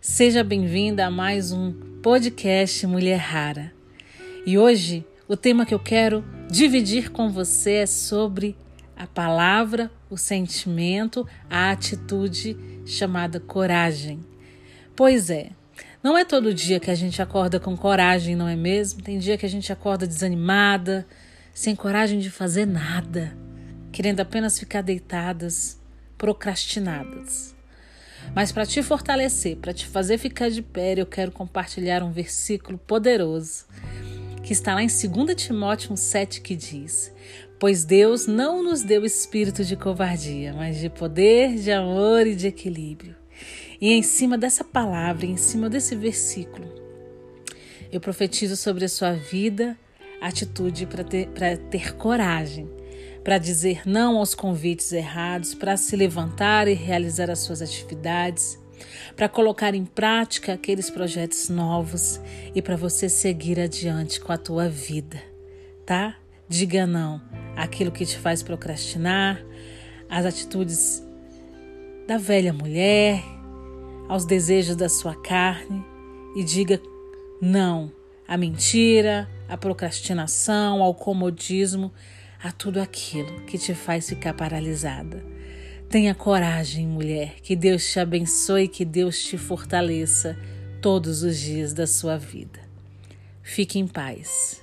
Seja bem-vinda a mais um podcast Mulher Rara. E hoje o tema que eu quero dividir com você é sobre a palavra, o sentimento, a atitude chamada coragem. Pois é, não é todo dia que a gente acorda com coragem, não é mesmo? Tem dia que a gente acorda desanimada, sem coragem de fazer nada, querendo apenas ficar deitadas, procrastinadas. Mas para te fortalecer, para te fazer ficar de pé, eu quero compartilhar um versículo poderoso que está lá em 2 Timóteo 7 que diz: Pois Deus não nos deu espírito de covardia, mas de poder, de amor e de equilíbrio. E em cima dessa palavra, em cima desse versículo, eu profetizo sobre a sua vida atitude para ter, ter coragem, para dizer não aos convites errados, para se levantar e realizar as suas atividades, para colocar em prática aqueles projetos novos e para você seguir adiante com a tua vida, tá? Diga não àquilo que te faz procrastinar, às atitudes da velha mulher, aos desejos da sua carne e diga não à mentira, à procrastinação, ao comodismo a tudo aquilo que te faz ficar paralisada. Tenha coragem, mulher, que Deus te abençoe que Deus te fortaleça todos os dias da sua vida. Fique em paz.